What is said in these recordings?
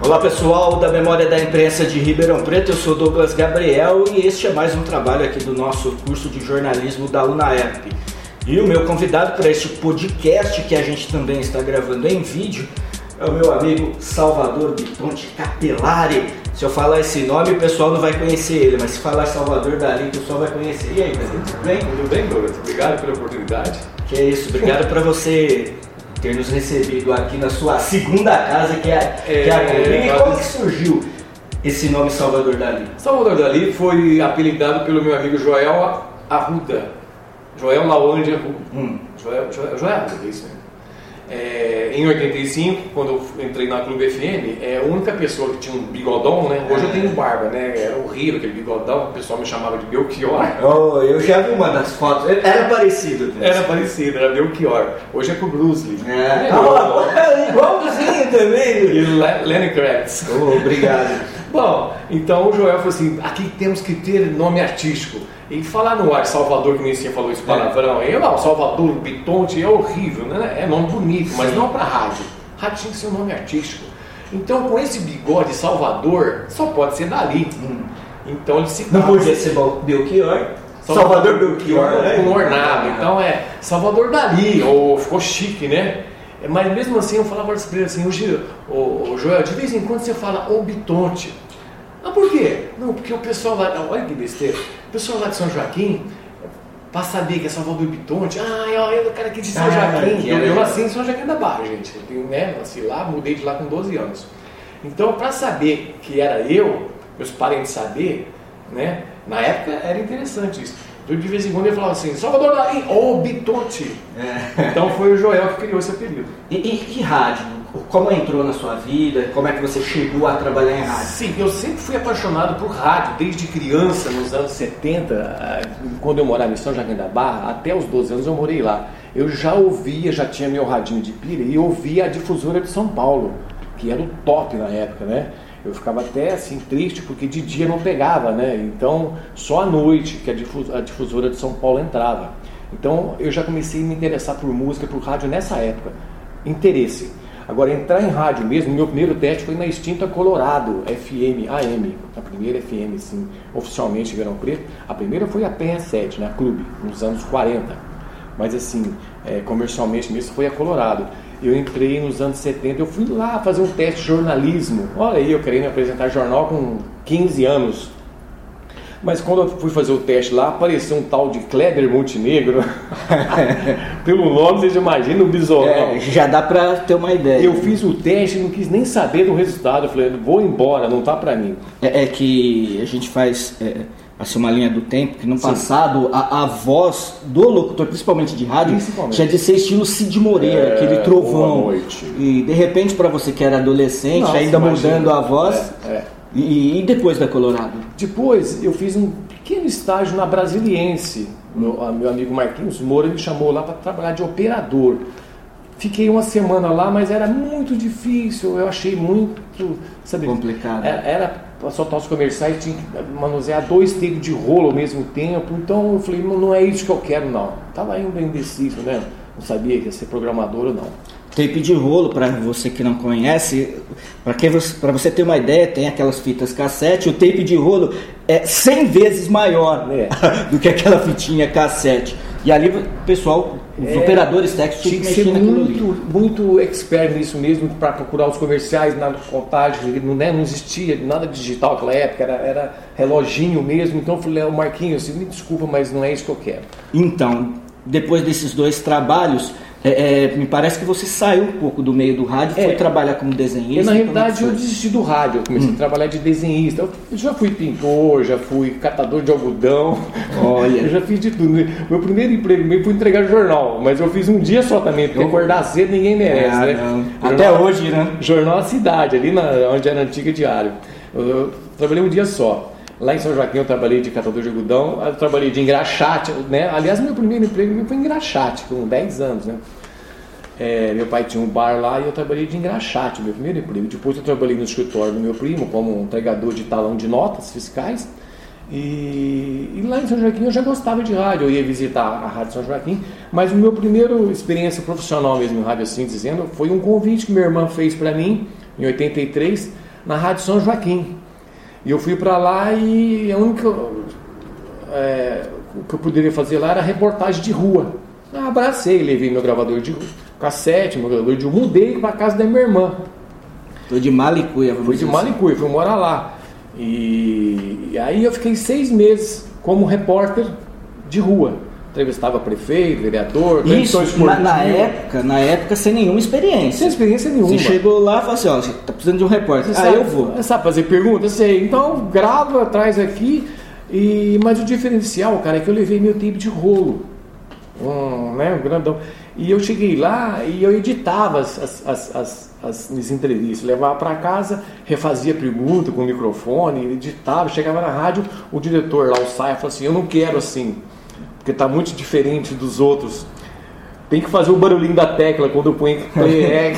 Olá pessoal da Memória da Imprensa de Ribeirão Preto, eu sou Douglas Gabriel e este é mais um trabalho aqui do nosso curso de jornalismo da UNAERP. E o meu convidado para este podcast que a gente também está gravando em vídeo é o meu amigo Salvador Bitonte Capelari. Se eu falar esse nome, o pessoal não vai conhecer ele, mas se falar Salvador Dali, o pessoal vai conhecer. E aí, tudo bem? Tudo bem, Douglas? Obrigado pela oportunidade. Que é isso, obrigado para você ter nos recebido aqui na sua segunda casa, que é, é, que é a Clube. É, e como que surgiu esse nome Salvador Dali? Salvador Dali foi apelidado pelo meu amigo Joel Arruda. Joel Lawande Arruda. Hum. Joel, Joel, Joel Arruda, é isso mesmo. É, em 85, quando eu entrei na Clube FM, é, a única pessoa que tinha um bigodão, né? Hoje eu tenho barba, né? Era horrível aquele bigodão, o pessoal me chamava de Belchior. Oh, eu já vi uma das fotos, era parecido. Né? Era parecido, era Belchior. Hoje é com o Bruce Lee. É. Ah, é igualzinho também. E Lenny Kravitz. Oh, obrigado. Bom, então o Joel falou assim: aqui temos que ter nome artístico. E falar no ar Salvador, que nem você falou esse palavrão, é. eu não, Salvador, Bitonte, é horrível, né? É nome bonito, mas Sim. não para rádio. Rádio tinha que ser um nome artístico. Então, com esse bigode Salvador, só pode ser dali. Hum. Então ele se Não podia ser Belchior. Salvador Belchior, né? Com ornado. Então é Salvador Dali, ou ficou chique, né? Mas mesmo assim eu falava para ele assim, o, o Joel, de vez em quando você fala o Bitonte. Ah, por quê? Não, porque o pessoal lá, olha que besteira, o pessoal lá de São Joaquim, para saber que é Salvador Bitonte, ah, eu, o cara aqui de São ah, Joaquim, eu, eu nasci em São Joaquim da Barra, gente, eu tenho, né, nasci lá, mudei de lá com 12 anos. Então, para saber que era eu, meus parentes saber, né, na época era interessante isso. Então, de vez em quando ele falava assim, Salvador Dali, ô oh, Bitonte. É. Então foi o Joel que criou esse apelido. E, e, e rádio? Como entrou na sua vida? Como é que você chegou a trabalhar em rádio? Sim, eu sempre fui apaixonado por rádio, desde criança, nos anos 70, ah, quando eu morava em São Joaquim da Barra, até os 12 anos eu morei lá. Eu já ouvia, já tinha meu radinho de pilha e ouvia a difusora de São Paulo, que era o top na época, né? Eu ficava até assim triste porque de dia não pegava, né? Então só à noite que a difusora de São Paulo entrava. Então eu já comecei a me interessar por música, por rádio nessa época. Interesse. Agora, entrar em rádio mesmo, meu primeiro teste foi na extinta Colorado, FM, AM. A primeira FM, sim, oficialmente Verão Preto. A primeira foi a PR7, né, Clube, nos anos 40. Mas, assim, é, comercialmente mesmo foi a Colorado. Eu entrei nos anos 70, eu fui lá fazer um teste de jornalismo. Olha aí, eu querendo apresentar jornal com 15 anos. Mas quando eu fui fazer o teste lá, apareceu um tal de Kleber Montenegro. Pelo nome, vocês imaginam o bisolão. É, já dá pra ter uma ideia. Eu fiz o teste e não quis nem saber do resultado. Eu falei, vou embora, não tá pra mim. É, é que a gente faz. É assim, uma linha do tempo, que no passado a, a voz do locutor, principalmente de rádio, principalmente. tinha de ser estilo Cid Moreira, é, aquele trovão. E de repente, para você que era adolescente, Nossa, ainda imagina. mudando a voz, é, é. E, e, depois da Colorado? Depois eu fiz um pequeno estágio na Brasiliense. Meu, meu amigo Marquinhos Moura me chamou lá para trabalhar de operador. Fiquei uma semana lá, mas era muito difícil. Eu achei muito sabe, complicado. Era, era para soltar os comerciais, tinha que manusear dois teiros de rolo ao mesmo tempo. Então eu falei, não, não é isso que eu quero, não. Estava ainda indeciso, né? Não sabia que ia ser programador ou não. Tape de rolo, para você que não conhece, para você, você ter uma ideia, tem aquelas fitas cassete, o tape de rolo é 100 vezes maior é. do que aquela fitinha cassete. E ali o pessoal, os é, operadores técnicos tinha que ser muito, muito expert nisso mesmo para procurar os comerciais na contagem, não, né, não existia nada digital naquela época, era, era reloginho mesmo. Então eu falei, Marquinhos, assim, me desculpa, mas não é isso que eu quero. Então, depois desses dois trabalhos, é, é, me parece que você saiu um pouco do meio do rádio e é. foi trabalhar como desenhista. Na realidade, eu desisti do rádio, eu comecei hum. a trabalhar de desenhista. Eu já fui pintor, já fui catador de algodão. Olha. eu já fiz de tudo. Meu primeiro emprego foi entregar jornal, mas eu fiz um dia só também, porque eu... acordar cedo ninguém merece, ah, né? Até hoje, né? Jornal a Cidade, ali na, onde era antiga diário. Eu, eu trabalhei um dia só. Lá em São Joaquim eu trabalhei de catador de algodão, eu trabalhei de engraxate, né? Aliás, meu primeiro emprego foi engraxate, com 10 anos, né? É, meu pai tinha um bar lá e eu trabalhei de engraxate, meu primeiro emprego. Depois eu trabalhei no escritório do meu primo como entregador de talão de notas fiscais. E, e, lá em São Joaquim eu já gostava de rádio, eu ia visitar a Rádio São Joaquim, mas o meu primeiro experiência profissional mesmo em rádio assim dizendo foi um convite que minha irmã fez para mim em 83 na Rádio São Joaquim. E eu fui para lá e a única é, o que eu poderia fazer lá era reportagem de rua. Eu abracei, levei meu gravador de cassete, meu gravador de mudei para casa da minha irmã. Foi de Malicuia, Fui de Malicuia, fui morar lá. E, e aí eu fiquei seis meses como repórter de rua. Entrevistava prefeito, vereador, Isso, na, na, época, na época sem nenhuma experiência. Sem experiência nenhuma. Você chegou lá e falou assim, ó, você tá precisando de um repórter. Você ah, sabe, eu vou. Você sabe fazer perguntas? Sei. Então grava, traz aqui. E, mas o diferencial, cara, é que eu levei meu tape de rolo. Um, né, um grandão. E eu cheguei lá e eu editava as, as, as, as, as entrevistas, levava para casa, refazia pergunta com o microfone, editava, chegava na rádio, o diretor lá, o Saia, falou assim, eu não quero assim, porque está muito diferente dos outros. Tem que fazer o barulhinho da tecla quando eu ponho é.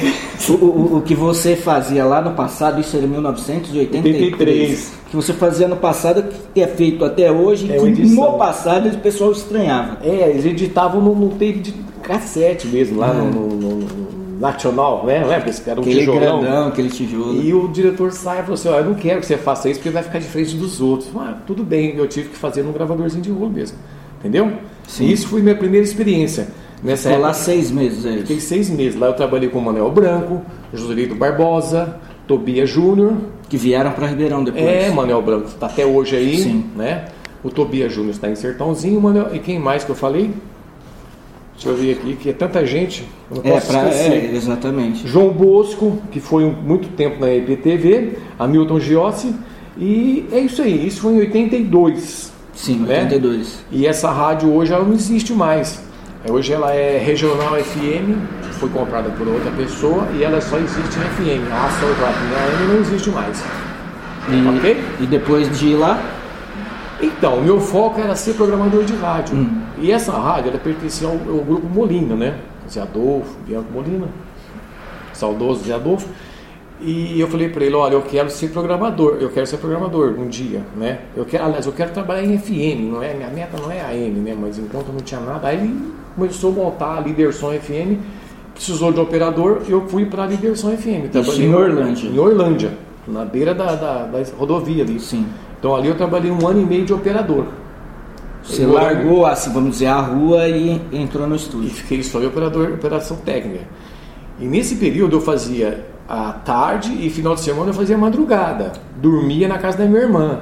o, o, o, que você fazia lá no passado, isso era em 1983. 83. O que você fazia no passado, que é feito até hoje, é que no passado o pessoal estranhava. É, eles editavam no, no tape de cassete mesmo, lá no, no, no, Nacional, né? Lembra? Esse cara, um aquele tijolão. grandão, aquele tijolo. E o diretor sai e falou assim: Eu não quero que você faça isso porque vai ficar diferente dos outros. Ah, tudo bem, eu tive que fazer num gravadorzinho de rolo mesmo. Entendeu? Sim. E isso foi minha primeira experiência. Nessa Ficou época, lá seis meses, é isso? Fiquei seis meses. Lá eu trabalhei com o Manuel Branco, Joselito Barbosa, Tobias Júnior. Que vieram para Ribeirão depois. É, Manuel Branco está até hoje aí, Sim. né? O Tobias Júnior está em Sertãozinho, Manuel... e quem mais que eu falei? Deixa eu ver aqui, que é tanta gente. é, pra, é, exatamente. João Bosco, que foi muito tempo na EPTV, Hamilton Giossi, e é isso aí, isso foi em 82. Sim, né? 82. E essa rádio hoje ela não existe mais. Hoje ela é regional FM, foi comprada por outra pessoa e ela só existe em FM. A Astor AM não existe mais. E, ok? E depois de ir lá? Então, meu foco era ser programador de rádio. Hum. E essa rádio, ela pertencia ao, ao, grupo Molina, né? Zé Adolfo, Bianco Molina, saudoso Zé Adolfo. E eu falei para ele, olha, eu quero ser programador, eu quero ser programador um dia, né? Eu quero, aliás, eu quero trabalhar em FM, não é, minha meta não é AM, né? Mas enquanto não tinha nada, aí ele começou a montar a Liderson FM, precisou de operador, eu fui para a Liderson FM. Trabalhei em Orlândia. Em Orlândia, na beira da, da, da rodovia ali. Sim. Então ali eu trabalhei um ano e meio de operador. Você eu largou, assim, vamos dizer, a rua e entrou no estúdio. E fiquei só de operador, operação técnica. E nesse período eu fazia a tarde e final de semana eu fazia madrugada. Dormia na casa da minha irmã.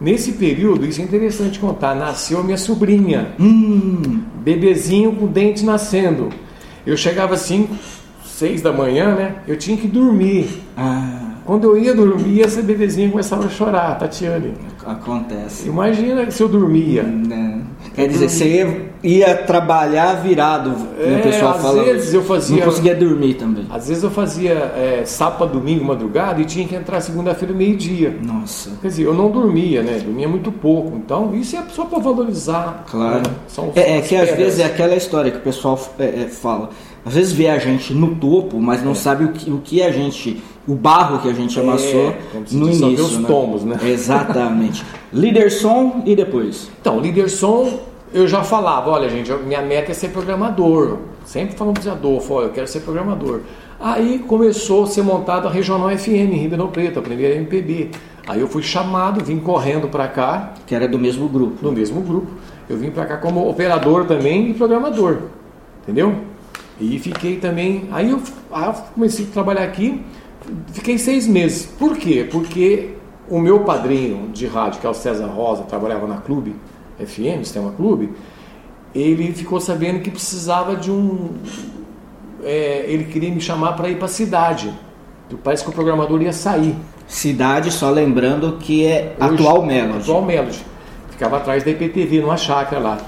Nesse período, isso é interessante contar, nasceu minha sobrinha. Hum. Bebezinho com dente nascendo. Eu chegava assim, seis da manhã, né? Eu tinha que dormir. Ah. Quando eu ia dormir, essa bebezinha começava a chorar, Tatiane. Acontece. Imagina se eu dormia. Né? Quer dizer, você ia trabalhar virado, é, o pessoal às fala. Às vezes eu fazia. Não conseguia dormir também. Às vezes eu fazia é, sábado, domingo, madrugada e tinha que entrar segunda-feira, meio-dia. Nossa. Quer dizer, eu não dormia, né? Dormia muito pouco. Então, isso é só para valorizar. Claro. Né? é, é que às vezes é aquela história que o pessoal é, é, fala. Às vezes vê a gente no topo, mas não é. sabe o que, o que a gente o barro que a gente é, amassou é, no início. Os né? tomos, né? Exatamente. líder som e depois? Então, líder som, eu já falava, olha gente, minha meta é ser programador. Sempre falando para o Adolfo, olha, eu quero ser programador. Aí começou a ser montada a Regional FM em Ribeirão Preto, a primeira MPB. Aí eu fui chamado, vim correndo para cá. Que era do mesmo grupo. Do mesmo grupo. Eu vim para cá como operador também e programador. Entendeu? E fiquei também. Aí eu, aí eu comecei a trabalhar aqui. Fiquei seis meses. Por quê? Porque o meu padrinho de rádio, que é o César Rosa, trabalhava na Clube FM, Sistema Clube, ele ficou sabendo que precisava de um. É, ele queria me chamar para ir para a cidade. Parece que o programador ia sair. Cidade, só lembrando que é Hoje, atual Melody. Atual Melody. Ficava atrás da IPTV, numa chácara lá.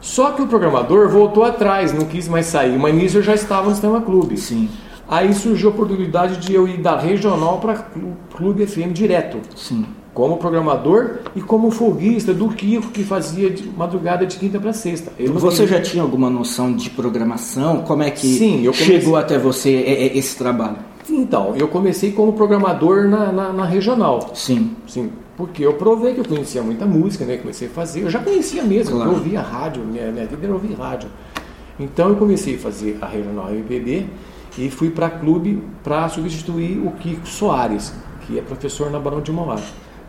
Só que o programador voltou atrás, não quis mais sair. Mas nisso eu já estava no Sistema Clube. Sim. Aí surgiu a oportunidade de eu ir da regional para Clube FM direto. Sim. Como programador e como folguista do Kiko, que fazia de madrugada de quinta para sexta. Eu você já tinha alguma noção de programação? Como é que Sim, comecei... chegou até você esse trabalho? Então, eu comecei como programador na, na, na regional. Sim. Sim. Porque eu provei que eu conhecia muita música, né? Comecei a fazer. Eu já conhecia mesmo, Claro. eu ouvia rádio, minha, minha vida era ouvir rádio. Então eu comecei a fazer a Regional MPB e fui para clube para substituir o Kiko Soares, que é professor na Barão de Mauá.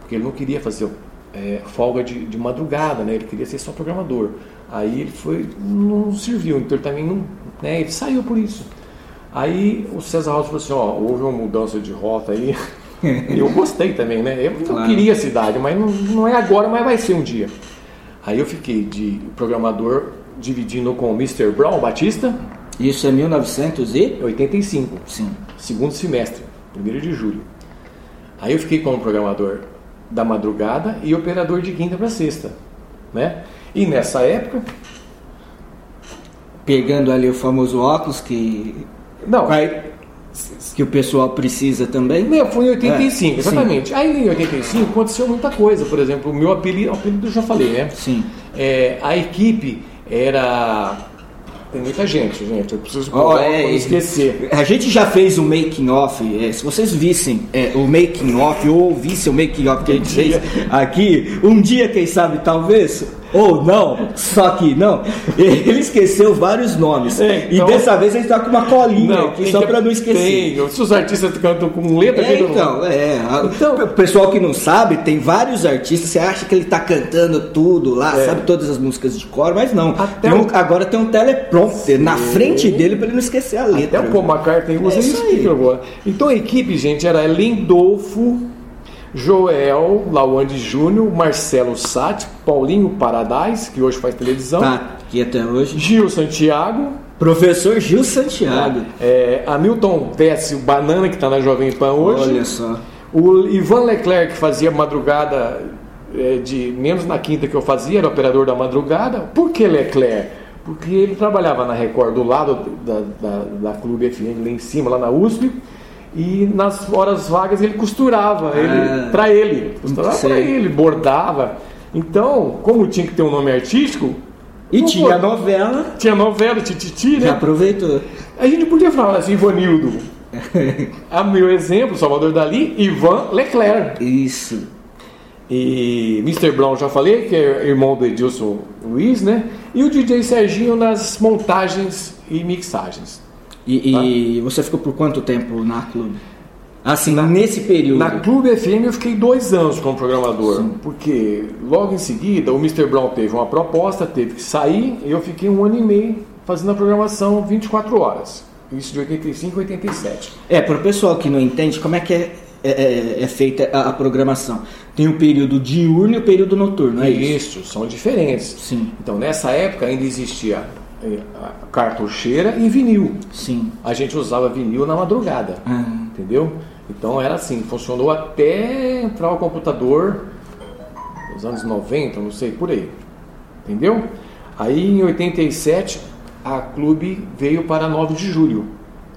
Porque ele não queria fazer é, folga de, de madrugada, né? Ele queria ser só programador. Aí ele foi, não serviu, então ele também não, né? Ele saiu por isso. Aí o César Rosa falou assim, ó, houve uma mudança de rota aí. Eu gostei também, né? Eu Claro. queria a cidade, mas não, não é agora, mas vai ser um dia. Aí eu fiquei de programador dividindo com o Mr. Brown Batista, Isso é 1900 e? 85, Sim. segundo semestre, 1 de julho. Aí eu fiquei como programador da madrugada e operador de quinta para sexta, né? E nessa época, Pegando ali o famoso óculos que, não, vai- que o pessoal precisa também. Não, foi em 85, É, exatamente. Aí em 85 aconteceu muita coisa. Por exemplo, o meu apelido, o apelido eu já falei, né? Sim. É, a equipe era. Tem muita gente, gente. Eu preciso provar é, esquecer. A gente já fez um making off. é, se vocês vissem é, o making off ou ouvissem o making off que a gente fez aqui, um dia, quem sabe, talvez, ou não, só que não, ele esqueceu vários nomes. É, E então- dessa vez ele tá com uma colinha aqui tem só que- pra não esquecer. Tem, se os artistas cantam com letra É, aqui então, é. Então- o pessoal que não sabe, tem vários artistas, você acha que ele tá cantando tudo lá, É. sabe todas as músicas de cor, mas não. Até o- agora tem um teleprompter na frente dele pra ele não esquecer a Até letra. o Paul McCartney usa É isso aqui. Então a equipe, gente, era Lindolfo, Joel, Lawande Júnior, Marcelo Sati, Paulinho Paradise, que hoje faz televisão, Tá aqui até hoje. Gil Santiago, Professor Gil Santiago. é, Hamilton Tessi, o Banana, que está na Jovem Pan hoje. Olha só. O Ivan Leclerc, que fazia madrugada é, de menos na quinta que eu fazia, era operador da madrugada. Por que Leclerc? Porque ele trabalhava na Record do lado da, da, da Clube FM, lá em cima, lá na USP. E nas horas vagas ele costurava Ah. ele, para ele. Costurava para ele, bordava. Então, como tinha que ter um nome artístico, E não tinha pô- novela, tinha novela, Tititi, já né? aproveitou. A gente podia falar assim, Ivanildo. A meu exemplo, Salvador Dali, Ivan Leclerc. Isso. E Mr. Brown já falei, que é irmão do Edilson Luiz, né? E o DJ Serginho nas montagens e mixagens. E, e você ficou por quanto tempo na clube? Assim, nesse período. Na Clube FM eu fiquei dois anos como programador, porque logo em seguida o Mr. Brown teve uma proposta, teve que sair, e eu fiquei um ano e meio fazendo a programação 24 horas. Isso de 85 a 87. É, para o pessoal que não entende, como é que é, é- é- é feita a, a programação? Tem o período diurno e o período noturno, é isso? Isso, são diferentes. Sim, Então nessa época ainda existia cartucheira e vinil. sim. A gente usava vinil na madrugada. Ah, Entendeu? Então era assim, funcionou até entrar o computador nos anos 90, não sei, por aí. Entendeu? Aí em 87 a clube veio para 9 de julho.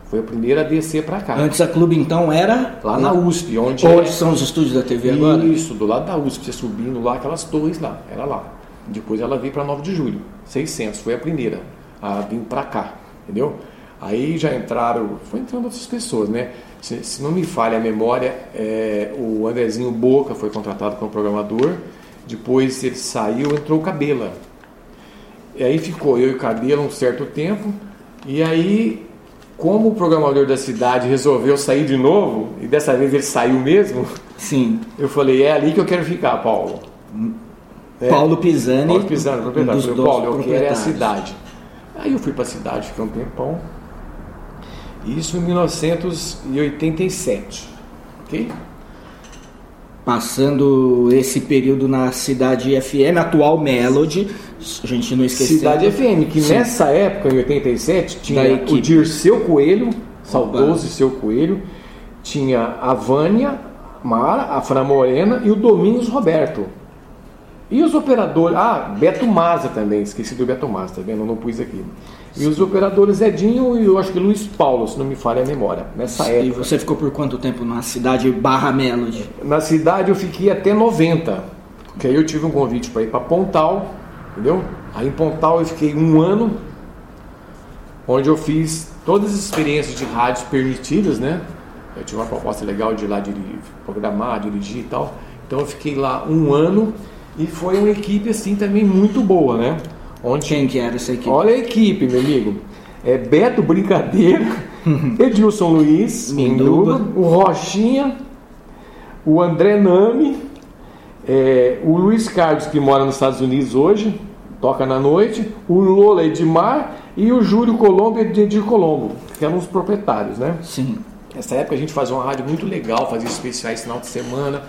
Foi a primeira a descer para cá. antes a clube então era Lá na USP, onde Onde são os estúdios da TV agora? Isso, do lado da USP, você subindo lá, aquelas torres lá, era lá. Depois ela veio para 9 de julho, 600, foi a primeira a vir para cá, entendeu? Aí já entraram, foi entrando outras pessoas, né? Se, se não me falha a memória, é, o Andrezinho Boca foi contratado como programador, depois ele saiu, entrou o Cabela. E aí ficou eu e o Cabela um certo tempo, e aí, como o programador da cidade resolveu sair de novo, e dessa vez ele saiu mesmo, Sim. eu falei, é ali que eu quero ficar, Paulo. É. Paulo Pisani. Paulo Pisano, proprietário. falei, Paulo, eu quero é a cidade. Aí eu fui para a cidade, fiquei um tempão. Isso em 1987. Ok? Passando esse período na Cidade FM, atual Melody, a gente não esqueceu. Cidade FM, que Sim. nessa época, em 87, Da tinha o Dirceu Coelho, saudoso Dirceu Coelho, tinha a Vânia Mara, a Fran Morena e o Domingos Roberto. E os operadores. Ah, Beto Maza também, esqueci do Beto Maza, tá vendo? Eu não pus aqui. E os operadores Edinho e eu acho que Luiz Paulo, se não me falha a memória, nessa E época. você ficou por quanto tempo na cidade barra Melody? Na cidade eu fiquei até 90, porque aí eu tive um convite para ir para Pontal, entendeu? Aí em Pontal eu fiquei um ano, onde eu fiz todas as experiências de rádios permitidas, né? Eu tive uma proposta legal de ir lá dirigir, programar, dirigir e tal. Então eu fiquei lá um ano e foi uma equipe assim também muito boa, né? Onde, Quem que era essa equipe? Olha a equipe, meu amigo. É Beto Brincadeira, Edilson Luiz, Minduba, o Rochinha, o André Nami, é, o Luiz Carlos, que mora nos Estados Unidos hoje, toca na noite, o Lola Edmar e o Júlio Colombo e Edir Colombo, que eram os proprietários, né? Sim. Nessa época a gente fazia uma rádio muito legal, fazia especiais final de semana.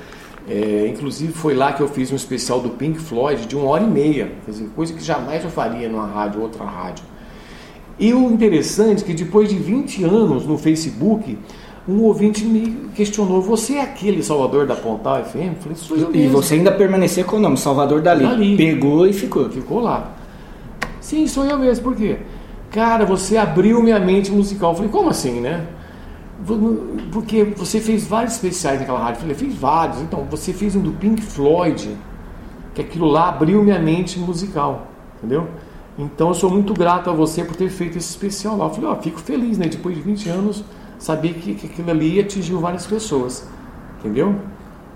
É, inclusive foi lá que eu fiz um especial do Pink Floyd de uma hora e meia, dizer, coisa que jamais eu faria numa rádio, outra rádio. E o interessante é que depois de 20 anos no Facebook, um ouvinte me questionou: Você é aquele Salvador da Pontal FM? Eu falei: Sou eu mesmo. E você ainda permanecia com o nome Salvador Dali. Dali. Pegou e ficou. Ficou lá. Sim, sou eu mesmo. Por quê? Cara, você abriu minha mente musical. Eu falei: Como assim, né? Porque você fez vários especiais naquela rádio. Eu falei: Fiz vários. Então, você fez um do Pink Floyd, que aquilo lá abriu minha mente musical. Entendeu? Então, eu sou muito grato a você por ter feito esse especial lá. Eu falei: Ó, oh, fico feliz, né? Depois de 20 anos sabia que, que aquilo ali atingiu várias pessoas, entendeu?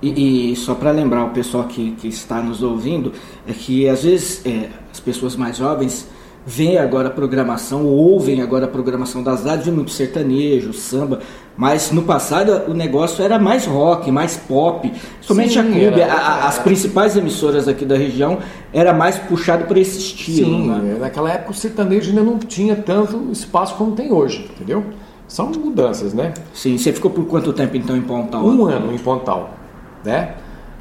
E, e só para lembrar o pessoal que, que está nos ouvindo, é que às vezes é, as pessoas mais jovens veem agora a programação, ouvem agora a programação das rádios, muito sertanejo, samba, mas no passado o negócio era mais rock, mais pop, somente Sim, a clube, era, a, as principais emissoras aqui da região era mais puxado por esse estilo. Sim, né? naquela época o sertanejo ainda não tinha tanto espaço como tem hoje, entendeu? São mudanças, né? Sim, você ficou por quanto tempo então em Pontal? Um ano em Pontal, né?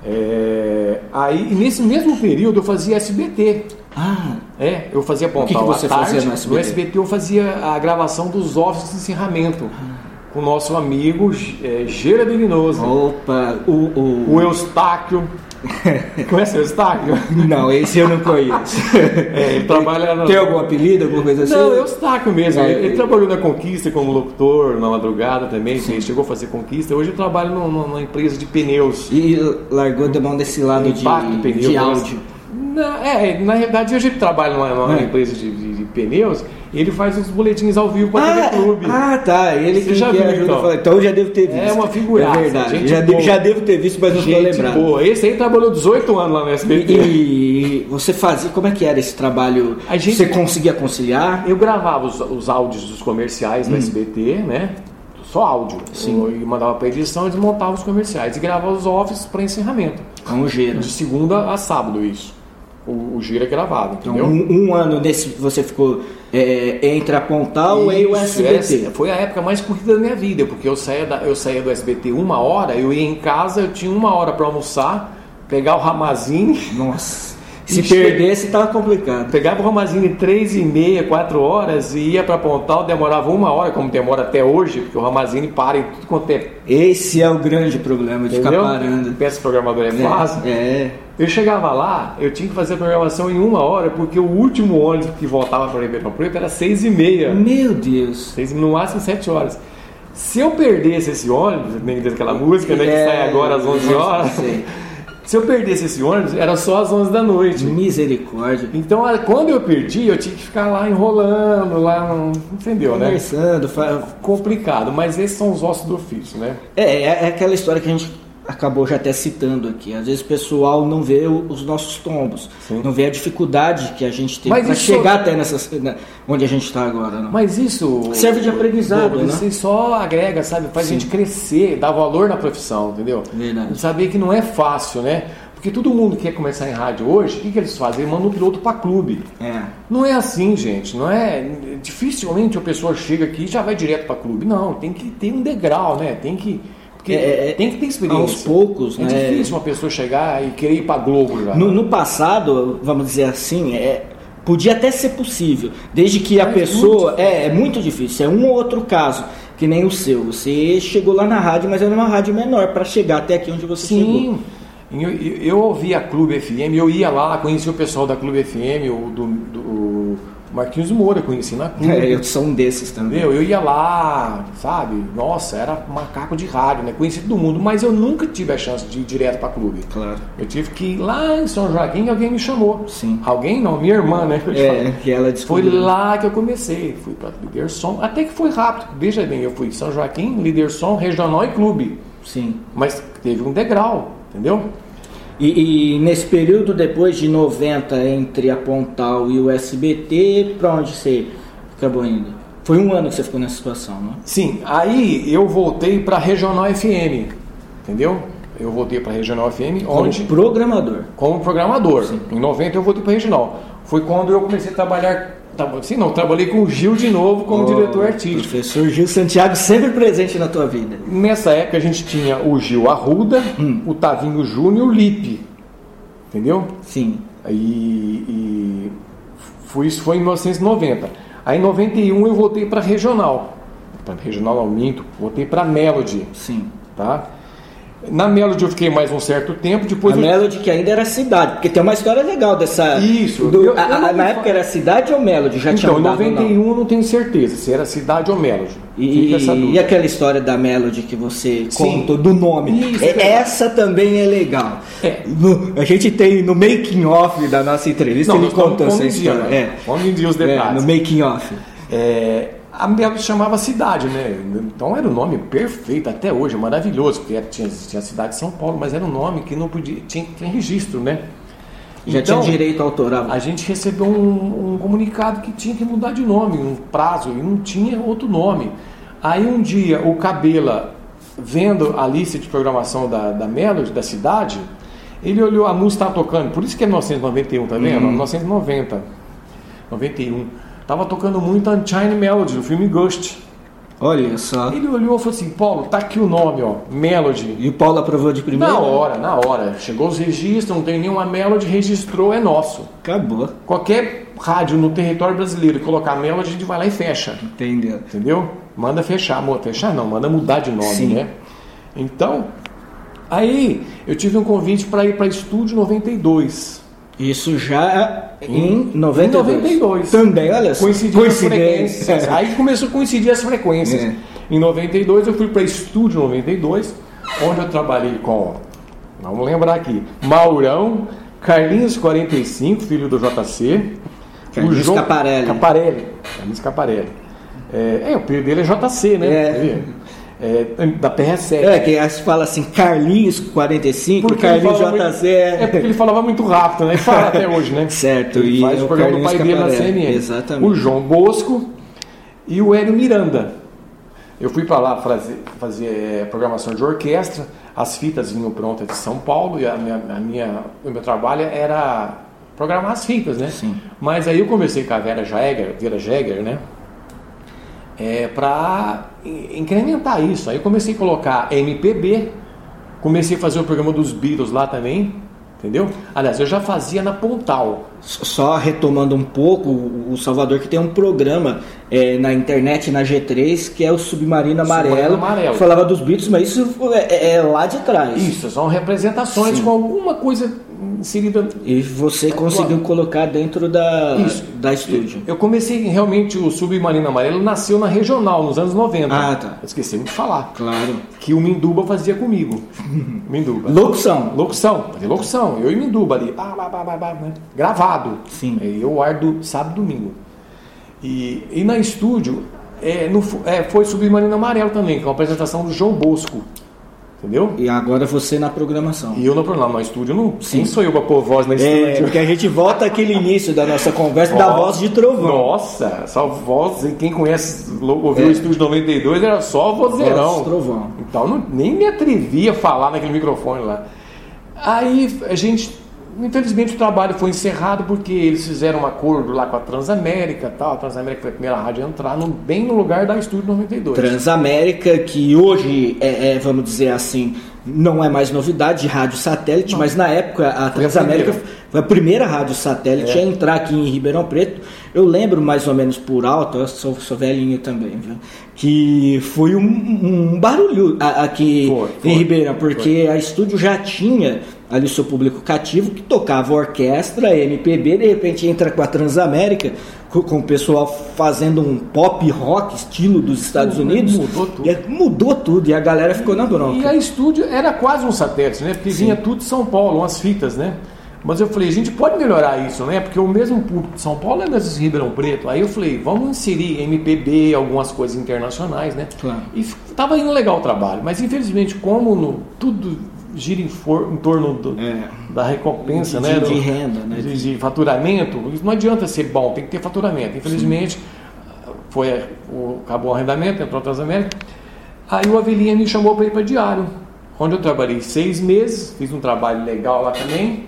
É, aí, nesse mesmo período, eu fazia SBT. Ah, é, eu fazia Pontal. O que, que você tarde, fazia no SBT? No SBT eu fazia a gravação dos offices de encerramento. Ah. Com o nosso amigo é, Gera Delinoso. Opa, o, o... o Eustáquio. Conhece o Eustáquio? Não, esse eu não conheço. É, ele trabalha. Tem algum apelido, alguma coisa assim? Não, é Eustáquio mesmo. É, ele, ele, trabalhou na Conquista como locutor, na madrugada também. Sim. Ele chegou a fazer Conquista. Hoje eu trabalho numa empresa de pneus. E largou de mão desse lado de, pneu, de áudio. Na, é, na realidade, hoje ele trabalha numa, numa é. empresa de, de, de pneus ele faz os boletins ao vivo para ah, TV Clube. Ah, tá. Ele Você já viu, então. então eu já devo ter é visto. É uma figura. É verdade. Já, de, já, devo ter visto, mas não estou lembrado. Boa. Esse aí trabalhou 18 anos lá no SBT. E, e você fazia. Como é que era esse trabalho? A gente, você conseguia conciliar? Eu gravava os, os áudios dos comerciais hum. no SBT, né? Só áudio. Sim. E mandava para edição e desmontava os comerciais. E gravava os offices para encerramento. Com o giro. De segunda a sábado, isso o, o giro é gravado, então, entendeu? Então, um, um, ano nesse você ficou é, entre a Pontal e o SBT. foi a época mais corrida da minha vida, porque eu saía, da, eu saía do SBT uma hora, eu ia em casa, eu tinha uma hora para almoçar, pegar o ramazine. Nossa. Se perdesse, estava complicado. Pegava o Romazine três e meia, quatro horas e ia para Pontal, demorava uma hora, como demora até hoje, porque o Romazine para em tudo quanto é. Esse é o grande problema de Entendeu? ficar parando. Pensa programador é, é fácil. É. Eu chegava lá, eu tinha que fazer a programação em uma hora, porque o último ônibus que voltava para Ribeirão Preto era seis e meia. Meu Deus! Seis, no máximo sete horas. Se eu perdesse esse ônibus, nem daquela música, né, que é, sai agora às 11 horas. Se eu perdesse esse ônibus, era só às 11 da noite. Misericórdia. Então, quando eu perdi, eu tinha que ficar lá enrolando, lá, entendeu, Conversando, né? Conversando, complicado, mas esses são os ossos do ofício, né? É, é aquela história que a gente acabou já até citando aqui. Às vezes o pessoal não vê os nossos tombos, Sim. não vê a dificuldade que a gente tem para chegar até nessa, né, onde a gente está agora. Não. Mas isso serve de aprendizado, né? Isso só agrega, sabe? Faz Sim. a gente crescer, dar valor na profissão, entendeu? Verdade. Saber que não é fácil, né? Porque todo mundo que quer começar em rádio hoje, o que, que eles fazem? Eles mandam um piloto para clube. É. Não é assim, gente. Não é. Dificilmente a pessoa chega aqui e já vai direto para clube. Não, tem que ter um degrau, né? Tem que porque é, é, tem que ter experiência. Aos poucos, é né? difícil uma pessoa chegar e querer ir para Globo já. No, no, passado, vamos dizer assim, é, podia até ser possível, desde que a pessoa. É, é muito difícil, é um ou outro caso, que nem o seu. Você chegou lá na rádio, mas era uma rádio menor para chegar até aqui onde você Sim. chegou. Eu, eu, eu ouvia a Clube FM, eu ia lá, conhecia o pessoal da Clube FM, o, do, do Marquinhos Moura, conheci na clube. É, eu sou um desses também. Meu, eu ia lá, sabe? Nossa, era macaco de rádio, né? Conhecido do mundo, mas eu nunca tive a chance de ir direto para clube. Claro. Eu tive que ir lá em São Joaquim e alguém me chamou. Sim. Alguém não, minha irmã, né? Que é, que ela descobriu. Foi lá que eu comecei. Fui para Liderson, até que foi rápido. Veja bem, eu fui São Joaquim, Liderson, Regional e Clube. Sim. Mas teve um degrau, entendeu? E, e, nesse período depois de 90, entre a Pontal e o SBT, para onde você acabou indo? Foi um ano que você ficou nessa situação, não? Sim, aí eu voltei para Regional FM, entendeu? Eu voltei para Regional FM, onde... Como programador. Como programador. Sim. Em 90 eu voltei para Regional. Foi quando eu comecei a trabalhar Sim, não, trabalhei com o Gil de novo como oh, diretor artístico. Professor Gil Santiago sempre presente na tua vida. Nessa época a gente tinha o Gil Arruda, hum. o Tavinho Júnior e o Lipe. Entendeu? Sim. E, e foi, isso foi em 1990. Aí em 91 eu voltei para regional. Para regional ao Minto, voltei para Melody. Sim. Tá? Na Melody eu fiquei mais um certo tempo, depois... A eu... Melody que ainda era cidade, porque tem uma história legal dessa... Isso. Do, eu, a, eu na época era cidade ou Melody? Já então, tinha mudado, em 91 não? não tenho certeza se era cidade ou Melody. E, e aquela história da Melody que você Sim. contou, do nome. Isso, é, essa também é legal. É. No, a gente tem no making off da nossa entrevista, não, ele contou essa história. Dia, né? é. Vamos em os detalhes. É, no making off. É, a Melody chamava cidade, né? Então era o um nome perfeito até hoje, maravilhoso, porque tinha, tinha a cidade de São Paulo, mas era um nome que não podia, tinha, tinha registro, né? Já então, tinha direito autoral. A gente recebeu um, um, comunicado que tinha que mudar de nome, um prazo, e não tinha outro nome. Aí um dia o Cabela, vendo a lista de programação da, da Melody, da cidade, ele olhou, a música estava tocando, por isso que é 1991, tá vendo? Uhum. 1990, 91. Tava tocando muito Unchained Melody, do filme Ghost. Olha só. Ele olhou e falou assim: Paulo, tá aqui o nome, ó, Melody. E o Paulo aprovou de primeira? Na hora, na hora. Chegou os registros, não tem nenhuma Melody, registrou, é nosso. Acabou. Qualquer rádio no território brasileiro colocar Melody, a gente vai lá e fecha. Entendeu? Entendeu? Manda fechar, amor. Fechar não, manda mudar de nome, Sim. né? Então, aí eu tive um convite para ir para Estúdio 92. Isso já em 92. Em 92. Também, olha só. Coincidiu as frequências. Aí começou a coincidir as frequências. É. Em 92 eu fui para Estúdio 92, onde eu trabalhei com, vamos lembrar aqui, Maurão, Carlinhos 45, filho do JC, Carlinhos o João Caparelli. Caparelli. Carlinhos Caparelli. É, é, o filho dele é JC, né? É. É, da PR7. É, que se fala assim, Carlinhos 45, porque Carlinhos JC. Muito, é porque ele falava muito rápido, né? Fala até hoje, né? Certo, ele e faz o programa do pai dele na CNN. Exatamente. O João Bosco e o Hélio Miranda. Eu fui para lá fazer, fazer é, programação de orquestra, as fitas vinham prontas de São Paulo e a minha, a minha, o meu trabalho era programar as fitas, né? Sim. Mas aí eu conversei com a Vera Jäger, Vera Jäger, né? é, para incrementar isso. Aí eu comecei a colocar MPB, comecei a fazer o programa dos Beatles lá também, entendeu? Aliás, eu já fazia na Pontal. Só retomando um pouco, o Salvador que tem um programa é, na internet, na G3, que é o Submarino Amarelo. Submarino Amarelo. Falava dos Beatles, mas isso é, é, é lá de trás. Isso, são representações Sim. com alguma coisa inserida. E você conseguiu colocar dentro da, Isso. da estúdio. Eu comecei realmente o Submarino Amarelo nasceu na regional, nos anos 90. Ah, tá. esqueci de falar. Claro. Que o Minduba fazia comigo. Minduba. Locução. Locução. Fazia locução. Eu e Minduba ali. Bah, bah, bah, bah, né? Gravado. Sim. Eu ar do sábado e domingo. E, e na estúdio é, no, é, foi Submarino Amarelo também, com a apresentação do João Bosco. Entendeu? E agora você na programação. E eu no programa, no estúdio, não, Sim. Quem sou eu para pôr voz na estúdio? É, porque a gente volta aquele início da nossa conversa da voz de trovão. Nossa, essa voz, quem conhece, ouviu é. o estúdio 92, era só vozeirão. Voz de trovão. Então não, nem me atrevia a falar naquele microfone lá. Aí a gente Infelizmente o trabalho foi encerrado porque eles fizeram um acordo lá com a Transamérica tal. A Transamérica foi a primeira rádio a entrar no, bem no lugar da Estúdio 92. Transamérica, que hoje é, é vamos dizer assim, não é mais novidade de rádio satélite, não. mas na época a Transamérica foi a primeira, foi a primeira rádio satélite é. a entrar aqui em Ribeirão Preto. Eu lembro mais ou menos por alto, eu sou, sou velhinho também, viu? que foi um, um barulho aqui foi, foi, em Ribeirão, porque foi. a estúdio já tinha ali o seu público cativo que tocava orquestra, MPB, de repente entra com a Transamérica, com, com o pessoal fazendo um pop rock estilo dos Estados Unidos. Mudou tudo. E mudou tudo e a galera ficou na bronca. E a estúdio era quase um satélite, né? Porque Sim. vinha tudo de São Paulo, umas fitas, né? Mas eu falei, a gente pode melhorar isso, né? Porque o mesmo público de São Paulo é das Ribeirão Preto. Aí eu falei, vamos inserir MPB, algumas coisas internacionais, né? Claro. E estava indo legal o trabalho. Mas infelizmente, como no, tudo gira em, for, em torno do, É. da recompensa, De- né? de do- renda, né? De, de faturamento. Não adianta ser bom, tem que ter faturamento. Infelizmente, foi, o, acabou o arrendamento, entrou a Transamérica. Aí o Avelinha me chamou para ir para Diário, onde eu trabalhei seis meses, fiz um trabalho legal lá também.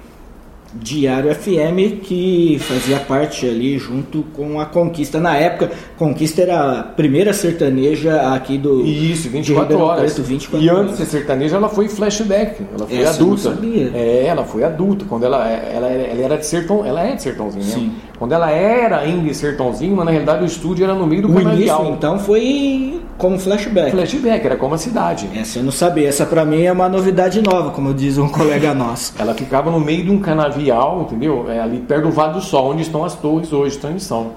Diário FM que fazia parte ali junto com a Conquista. Na época, Conquista era a primeira sertaneja aqui do. Isso, de 24 Ribeirão horas. Preto, 24 e antes de ser sertaneja, ela foi flashback. Ela foi Essa eu não adulta. sabia. É, ela foi adulta. Quando ela, ela, ela era de sertão, ela é de sertãozinho, Sim. né? Quando ela era ainda de sertãozinho, mas na realidade o estúdio era no meio do O início, canavial. então, foi como flashback. Flashback, era como a cidade. Essa eu não sabia. Essa pra mim é uma novidade nova, como diz um colega nosso. Ela ficava no meio de um canavial, entendeu? É, ali perto do Vale do Sol, onde estão as torres hoje de transmissão.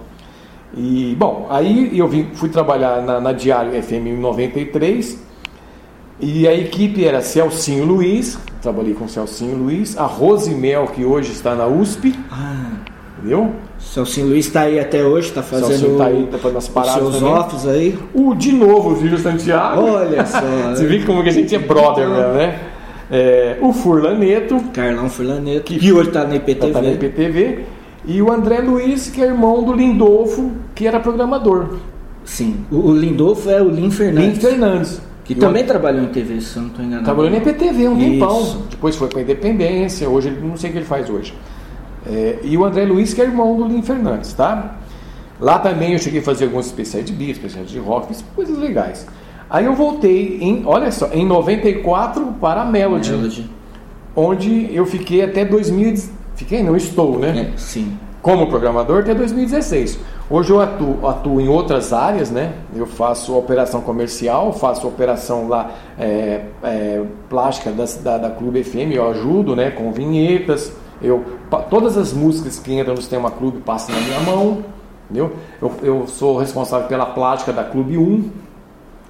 E, bom, aí eu vim, fui trabalhar na, na Diário FM em 93. E a equipe era Celcinho Luiz, trabalhei com Celcinho Luiz, a Rosimel, que hoje está na USP, Ah, entendeu? Celcinho Luiz está aí até hoje, está fazendo tá aí, tá fazendo as os paradas seus também. offs aí. O, de novo, o Silvio Santiago. Olha só. Você vê como que a gente é brother mesmo, né? É, o Furlaneto, Carlão Furlaneto, que hoje está na IPTV. tá na IPTV, e o André Luiz, que é irmão do Lindolfo, que era programador. Sim. O, o Lindolfo é o Lin Lin Fernandes. Fernandes. Que também trabalhou em TV, se eu não estou enganado. Trabalhou na IPTV um tempão. Isso. Depois foi para Independência, hoje ele não sei o que ele faz hoje. É, e o André Luiz, que é irmão do Lin Fernandes, tá? Lá também eu cheguei a fazer alguns especiais de beat, especiais de rock, fiz coisas legais. Aí eu voltei em, olha só, em 94 para a Melody, Melody. onde eu fiquei até 2000, fiquei não estou, né? É, sim. como programador até 2016. Hoje eu atuo, atuo em outras áreas, né? Eu faço operação comercial, faço operação lá é, é, plástica da, da, da Clube FM, eu ajudo, né? Com vinhetas. Eu, todas as músicas que entram no sistema Clube passam na minha mão, entendeu? Eu, eu sou responsável pela plástica da Clube 1.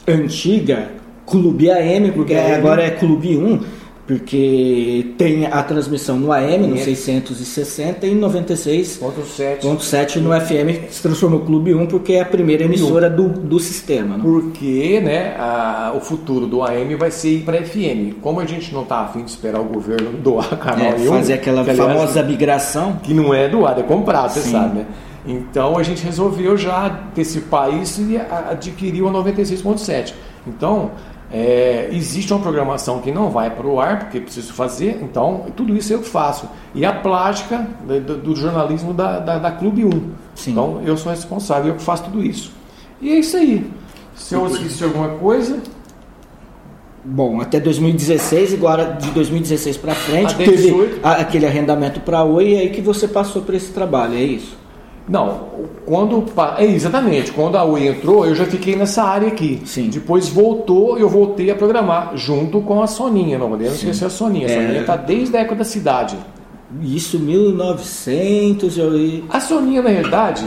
Antiga, Clube AM, porque AM. agora é Clube 1, porque tem a transmissão no AM, no Sim. 660, e 96.7 Ponto 7. no FM, se transformou Clube 1, porque é a primeira emissora do, do sistema. né? Porque né, a- o futuro do AM vai ser ir para FM. Como a gente não está afim de esperar o governo doar canal É, nenhum, fazer aquela que, aliás, famosa migração. que não é doado, é comprado, você sabe, né? Então a gente resolveu já antecipar isso e adquiriu a 96.7. Então é, existe uma programação que não vai para o ar, porque preciso fazer, então tudo isso eu faço. E a plástica do, do- jornalismo da, da, da Clube 1. Sim. Então eu sou responsável, eu que faço tudo isso. E é isso aí. Se eu esqueci de alguma coisa, Bom, até 2016, agora de 2016 para frente, Até teve 18. a- aquele arrendamento para a Oi, e aí que você passou por esse trabalho, é isso? Não, quando. É, exatamente, quando a Oi entrou, eu já fiquei nessa área aqui. Sim. Depois voltou, eu voltei a programar, junto com a Soninha, não podemos esquecer a Soninha. A É. Soninha está desde a época da cidade. Isso 1900, eu... A Soninha, na verdade,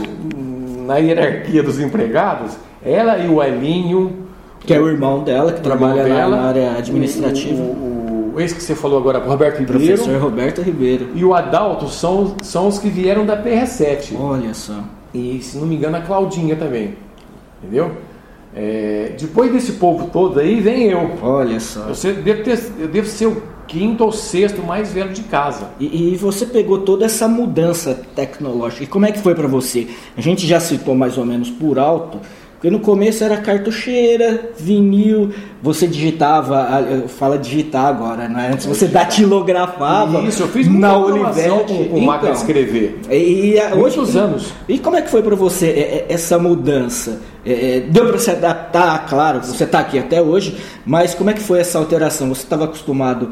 na hierarquia dos empregados, ela e o Elinho. que é o irmão dela, que trabalha dela, na área administrativa, O, o, o- esse que você falou agora, o Roberto Ribeiro. professor Roberto Ribeiro. E o Adalto são, são os que vieram da PR7. Olha só. E, se não me engano, a Claudinha também. Entendeu? É, depois desse povo todo aí, vem eu. Olha só. Eu, devo ter- eu devo ser o quinto ou sexto mais velho de casa. E, e você pegou toda essa mudança tecnológica. E como é que foi para você? A gente já citou mais ou menos por alto, porque no começo era cartucheira, vinil, você digitava, fala digitar agora, né? Antes você datilografava Isso, eu fiz na muita programação Olivetti. com, com máquina de Então, escrever. E, e, Muitos hoje- anos. E como é que foi para você é, é, essa mudança? É, deu para se adaptar, claro, você está aqui até hoje, mas como é que foi essa alteração? Você estava acostumado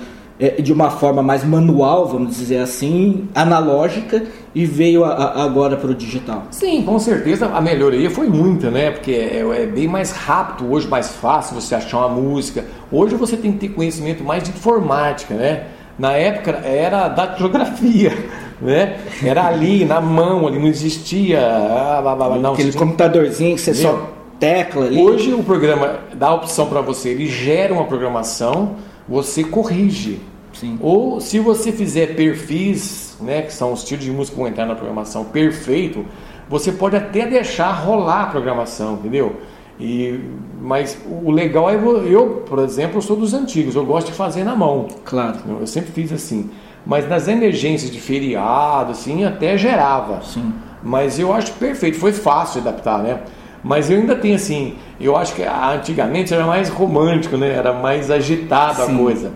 de uma forma mais manual, vamos dizer assim, analógica, e veio a- a- agora para o digital? Sim, com certeza a melhoria foi muita, né? Porque é, é bem mais rápido, hoje mais fácil você achar uma música. Hoje você tem que ter conhecimento mais de informática, né? Na época era datilografia, né? Era ali, na mão, ali não existia. ah, blá, blá, blá, não, Aquele computadorzinho que você Entendeu? só tecla ali. Hoje o programa dá a opção para você, ele gera uma programação, você corrige. Sim. Ou se você fizer perfis, né, que são os estilos de música que vão entrar na programação perfeito, você pode até deixar rolar a programação, entendeu? E, mas o legal é eu, por exemplo, eu sou dos antigos, eu gosto de fazer na mão. Claro. Eu sempre fiz assim. Mas nas emergências de feriado, assim, até gerava. Sim. Mas eu acho perfeito, foi fácil adaptar, né? Mas eu ainda tenho assim, eu acho que antigamente era mais romântico, né? Era mais agitada a coisa.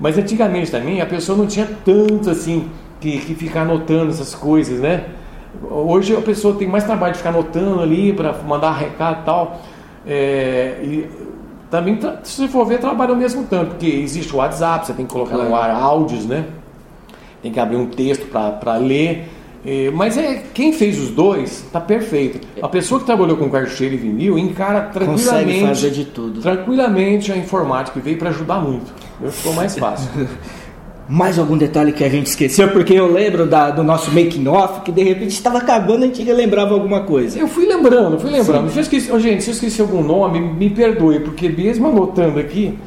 Mas antigamente também a pessoa não tinha tanto assim que, que ficar anotando essas coisas, né? Hoje a pessoa tem mais trabalho de ficar anotando ali para mandar recado e tal. É, e também, se você for ver, trabalha ao mesmo tanto, porque existe o WhatsApp, você tem que colocar no ar áudios, né? Tem que abrir um texto para ler. É, mas é quem fez os dois está perfeito. A pessoa que trabalhou com cartucheiro e vinil encara tranquilamente, Consegue fazer de tudo. tranquilamente a informática e veio para ajudar muito. Ficou mais fácil. Mais algum detalhe que a gente esqueceu? Porque eu lembro da, do nosso making off que de repente estava acabando a gente lembrava alguma coisa. Eu fui lembrando, fui lembrando. Se eu esqueci, oh, gente, se eu esqueci algum nome, me perdoe, porque mesmo anotando aqui.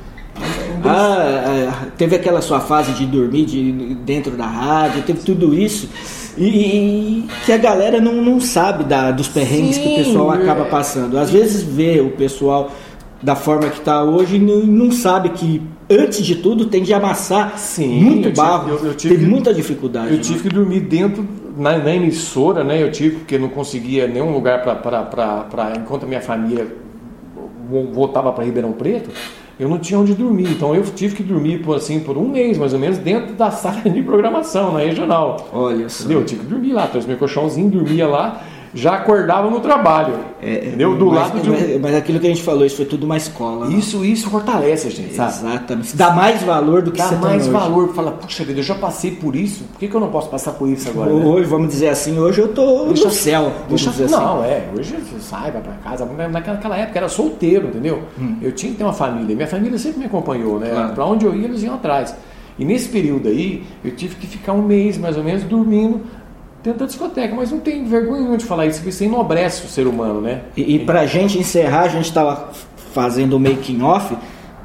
Ah, teve aquela sua fase de dormir de, dentro da rádio, teve tudo isso. E, e que a galera não, não sabe da, dos perrengues Sim, que o pessoal acaba passando. Às vezes vê o pessoal da forma que está hoje e não, não sabe que antes de tudo tem de amassar Sim, muito barro, eu, eu tive, teve muita dificuldade. Eu né? tive que dormir dentro na, na, emissora, né? Eu tive porque não conseguia nenhum lugar para enquanto a minha família voltava para Ribeirão Preto, eu não tinha onde dormir. Então eu tive que dormir por assim por um mês mais ou menos dentro da sala de programação na regional. Olha só. Entendeu? Eu tive que dormir lá, trouxe meu colchãozinho, dormia lá já acordava no trabalho. É, entendeu? Do mas, lado de um... mas, mas, aquilo que a gente falou, isso foi tudo uma escola. Isso, isso fortalece a gente, sabe? Exatamente. Dá mais valor do que Dá você mais tem valor. Fala, puxa vida, eu já passei por isso, por que, que eu não posso passar por isso agora? Hoje, né? vamos dizer assim, hoje eu tô deixa, no céu. Deixa, assim. Não, é, hoje você sai, vai pra casa. Naquela época era solteiro, entendeu? Hum. Eu tinha que ter uma família. Minha família sempre me acompanhou, né? Claro. Pra onde eu ia, eles iam atrás. E nesse período aí, eu tive que ficar um mês mais ou menos dormindo dentro da discoteca, mas não tem vergonha de falar isso, porque isso enobrece o ser humano, né? E, e pra gente encerrar, a gente estava fazendo o making off,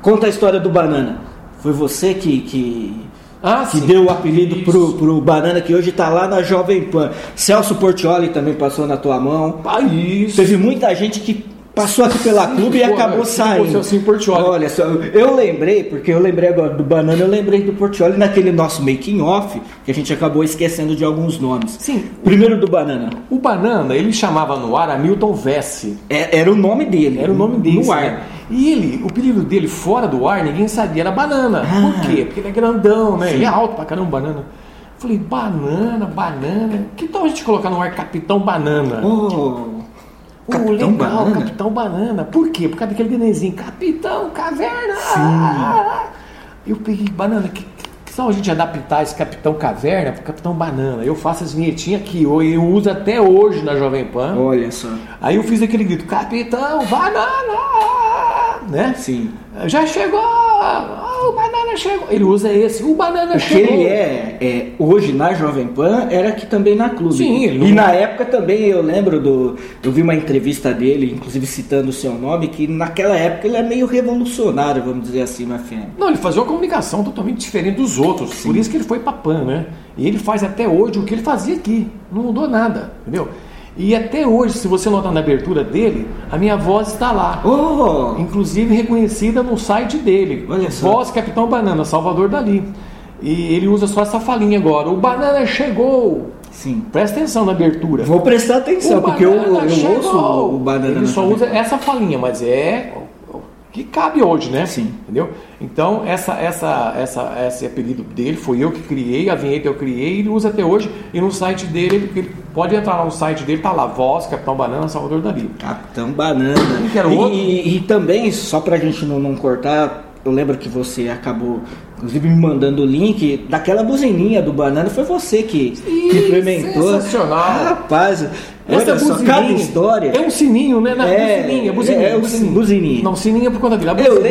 conta a história do Banana. Foi você que, que, ah, que deu o apelido pro, pro Banana, que hoje está lá na Jovem Pan. Celso Portioli também passou na tua mão. Ah, isso. Teve muita gente que Passou aqui pela clube e acabou saindo. Assim, Portioli. Olha só, eu lembrei, porque eu lembrei agora do Banana, eu lembrei do Portioli naquele nosso making off, que a gente acabou esquecendo de alguns nomes. Sim. Primeiro do Banana. O Banana, ele chamava no ar Hamilton Vessi. É, era o nome dele. Era o nome dele. No ar. Né? E ele, o apelido dele fora do ar, ninguém sabia, era Banana. Ah. Por quê? Porque ele é grandão, né? Sim. Ele é alto pra caramba, Banana. Falei, banana, banana. Que tal a gente colocar no ar Capitão Banana? Oh. Capitão legal, Banana? Capitão Banana. Por quê? Por causa daquele denezinho. Capitão Caverna! Sim. Eu peguei, Banana, que, que tal a gente adaptar esse Capitão Caverna para Capitão Banana? Eu faço as vinhetinhas que eu, eu uso até hoje na Jovem Pan. Olha só. Aí eu fiz aquele grito, Capitão Banana! Né? Sim. Já chegou! O banana chegou! Ele usa esse, o banana o chegou. Que ele é, é, hoje na Jovem Pan, era aqui também na Clube. Sim, ele E na época também eu lembro do. Eu vi uma entrevista dele, inclusive citando o seu nome, que naquela época ele é meio revolucionário, vamos dizer assim, na FM. Não, ele fazia uma comunicação totalmente diferente dos outros. Sim. Por isso que ele foi pra Pan, né? E ele faz até hoje o que ele fazia aqui. Não mudou nada, entendeu? E até hoje, se você notar na abertura dele, a minha voz está lá. Oh. Inclusive reconhecida no site dele. Olha só. Voz Capitão Banana, Salvador Dali. E ele usa só essa falinha agora. O banana chegou! Sim. Presta atenção na abertura. Vou prestar atenção, o porque eu, eu ouço o banana. Ele só usa essa falinha, mas é que cabe hoje, né? Sim. Entendeu? Então, essa, essa, essa, esse apelido dele foi eu que criei, a vinheta eu criei, ele usa até hoje. E no site dele, ele pode entrar lá no site dele, tá lá, Voz, Capitão Banana, Salvador Dali. Capitão Banana. E, e, e, também, só pra gente não, não cortar, eu lembro que você acabou, inclusive, me mandando o link daquela buzininha do banana. Foi você que, Sim, que implementou. Sensacional. Rapaz, essa buzininha, cada história. É um sininho, né? Não, é, buzininha, é buzininha. É, é buzininha. buzininha. Não, sininho é por conta dele. Eu,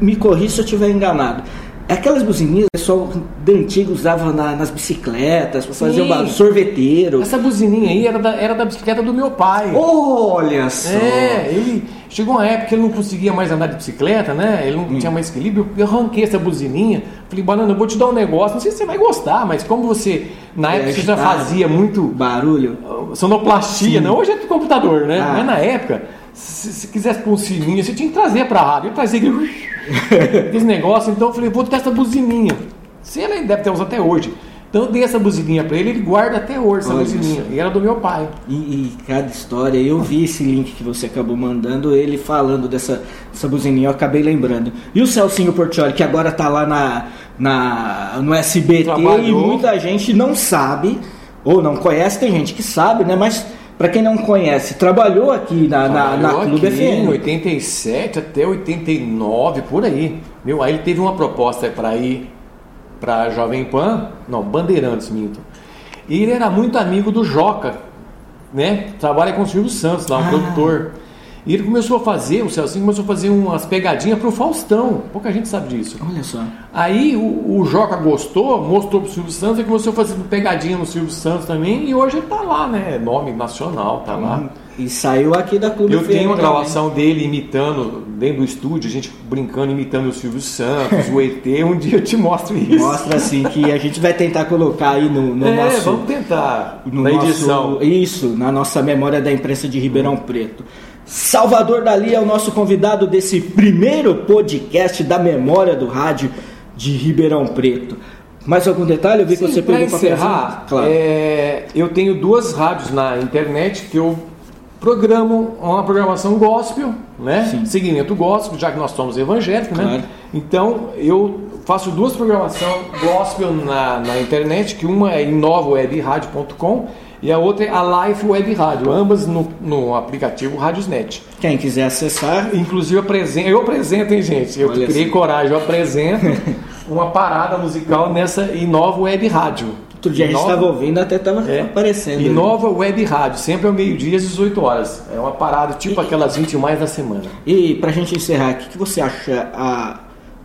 me corri se eu estiver enganado. Aquelas buzininhas o pessoal do antigo usava na, nas bicicletas, para fazer um sorveteiro. Essa buzininha aí era da, era da bicicleta do meu pai. Olha só! É, ele chegou uma época que ele não conseguia mais andar de bicicleta, né? Ele não hum. tinha mais equilíbrio. Eu arranquei essa buzininha. Falei, Banana, eu vou te dar um negócio. Não sei se você vai gostar, mas como você, na época, você já fazia muito barulho, sonoplastia, Sim. não? Hoje é do computador, né? Ah. Mas na época se, se quisesse pôr um sininho, você tinha que trazer para a rádio. Eu trazia aquele, negócio, então eu falei, vou ter essa buzininha. Se ele deve ter usado até hoje. Então eu dei essa buzininha para ele, ele guarda até hoje essa Olha buzininha. E era do meu pai. E, e cada história, eu vi esse link que você acabou mandando, ele falando dessa, dessa buzininha, eu acabei lembrando. E o Celcinho Portioli, que agora tá lá na, na, no SBT Trabalhou. e muita gente não sabe, ou não conhece, tem gente que sabe, né? Mas para quem não conhece, trabalhou aqui na, na, na Trabalhou Clube aqui Em FM. 87 até 89, por aí. Meu, aí ele teve uma proposta para ir para Jovem Pan, não, Bandeirantes, minto. E ele era muito amigo do Joca, né? Trabalha com o Silvio Santos, lá, um Ah. produtor. E ele começou a fazer, o Celcinho começou a fazer umas pegadinhas pro Faustão. Pouca gente sabe disso. Olha só. Aí o, o Joca gostou, mostrou pro Silvio Santos e começou a fazer pegadinha no Silvio Santos também. E hoje ele tá lá, né? Nome nacional, tá lá. E saiu aqui da Clube Eu tenho uma também. gravação dele imitando, dentro do estúdio, a gente brincando, imitando o Silvio Santos, o ET. Um dia eu te mostro isso. Mostra assim que a gente vai tentar colocar aí no, no é, nosso. vamos tentar. no na nosso- edição. Isso, na nossa memória da imprensa de Ribeirão Preto. Salvador Dali é o nosso convidado desse primeiro podcast da memória do rádio de Ribeirão Preto. Mais algum detalhe? Eu vi que você para pegou papelzinho. encerrar, Claro. é, eu tenho duas rádios na internet que eu programo uma programação gospel, né? Sim. Segmento gospel, já que nós somos evangélicos, Claro. né? Então eu faço duas programações gospel na, na internet, que uma é inovawebradio.com e a outra é a Life Web Rádio, ambas no, no aplicativo Radiosnet. Quem quiser acessar, Inclusive eu apresento, eu apresento, hein, gente? Eu Olha criei assim. coragem, eu apresento uma parada musical nessa Inova Web Rádio. outro dia a gente Inova- estava ouvindo, até estava é, aparecendo. Inova Web Rádio, sempre ao meio-dia às 18 horas. É uma parada tipo aquelas 20 mais da semana. E pra gente encerrar, o que, que você acha a-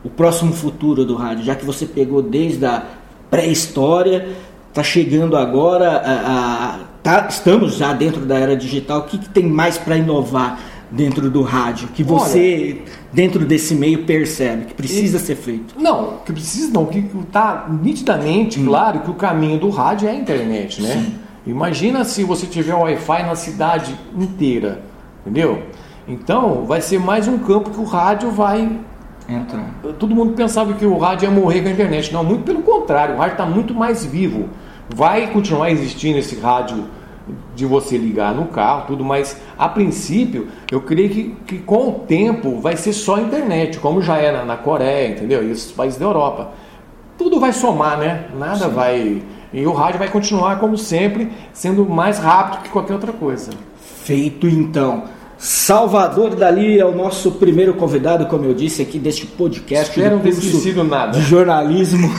o próximo futuro do rádio? Já que você pegou desde a pré-história, tá chegando agora, a- a- tá- estamos já dentro da era digital, o que, que tem mais para inovar dentro do rádio? Que você, dentro desse meio, percebe que precisa ser feito? Não, que precisa não, que tá nitidamente claro que o caminho do rádio é a internet, né? Imagina se você tiver um Wi-Fi na cidade inteira, entendeu? Então, vai ser mais um campo que o rádio vai Entra. todo mundo pensava que o rádio ia morrer com a internet. Não, muito pelo contrário, o rádio está muito mais vivo. Vai continuar existindo esse rádio de você ligar no carro, tudo, mas a princípio eu creio que, que com o tempo vai ser só a internet, como já é na, na Coreia, entendeu? E esses países da Europa. Tudo vai somar, né? Nada vai. E o rádio vai continuar, como sempre, sendo mais rápido que qualquer outra coisa. Feito então. Salvador Dali é o nosso primeiro convidado, como eu disse aqui, deste podcast Espero não ter esquecido nada. de jornalismo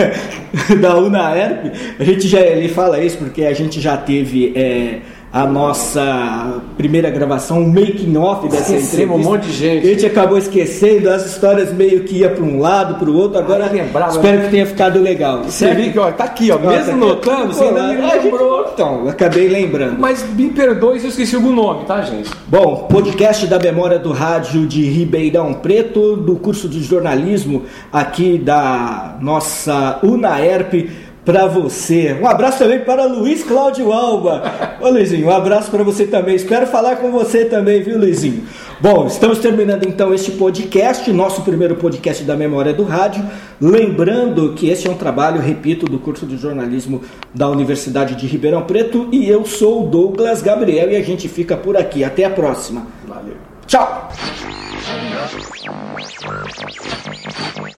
da UNAERP. A gente já ele fala isso porque a gente já teve é, a nossa primeira gravação, um making off dessa Esquecemos entrevista. um monte de gente. A gente acabou esquecendo, as histórias meio que ia para um lado, para o outro. Agora lembrava. espero que tenha ficado legal. Você viu que ó, tá aqui, ó, mesmo notando, você ainda me lembrou. Então, acabei lembrando. Mas me perdoe se eu esqueci algum nome, tá, gente? Bom, podcast da memória do rádio de Ribeirão Preto, do curso de jornalismo aqui da nossa UNAERP para você. Um abraço também para Luiz Cláudio Alba. Ô Luizinho, um abraço para você também. Espero falar com você também, viu, Luizinho? Bom, estamos terminando então este podcast, nosso primeiro podcast da memória do rádio. Lembrando que este é um trabalho, repito, do curso de jornalismo da Universidade de Ribeirão Preto e eu sou o Douglas Gabriel e a gente fica por aqui. Até a próxima. Valeu. Tchau!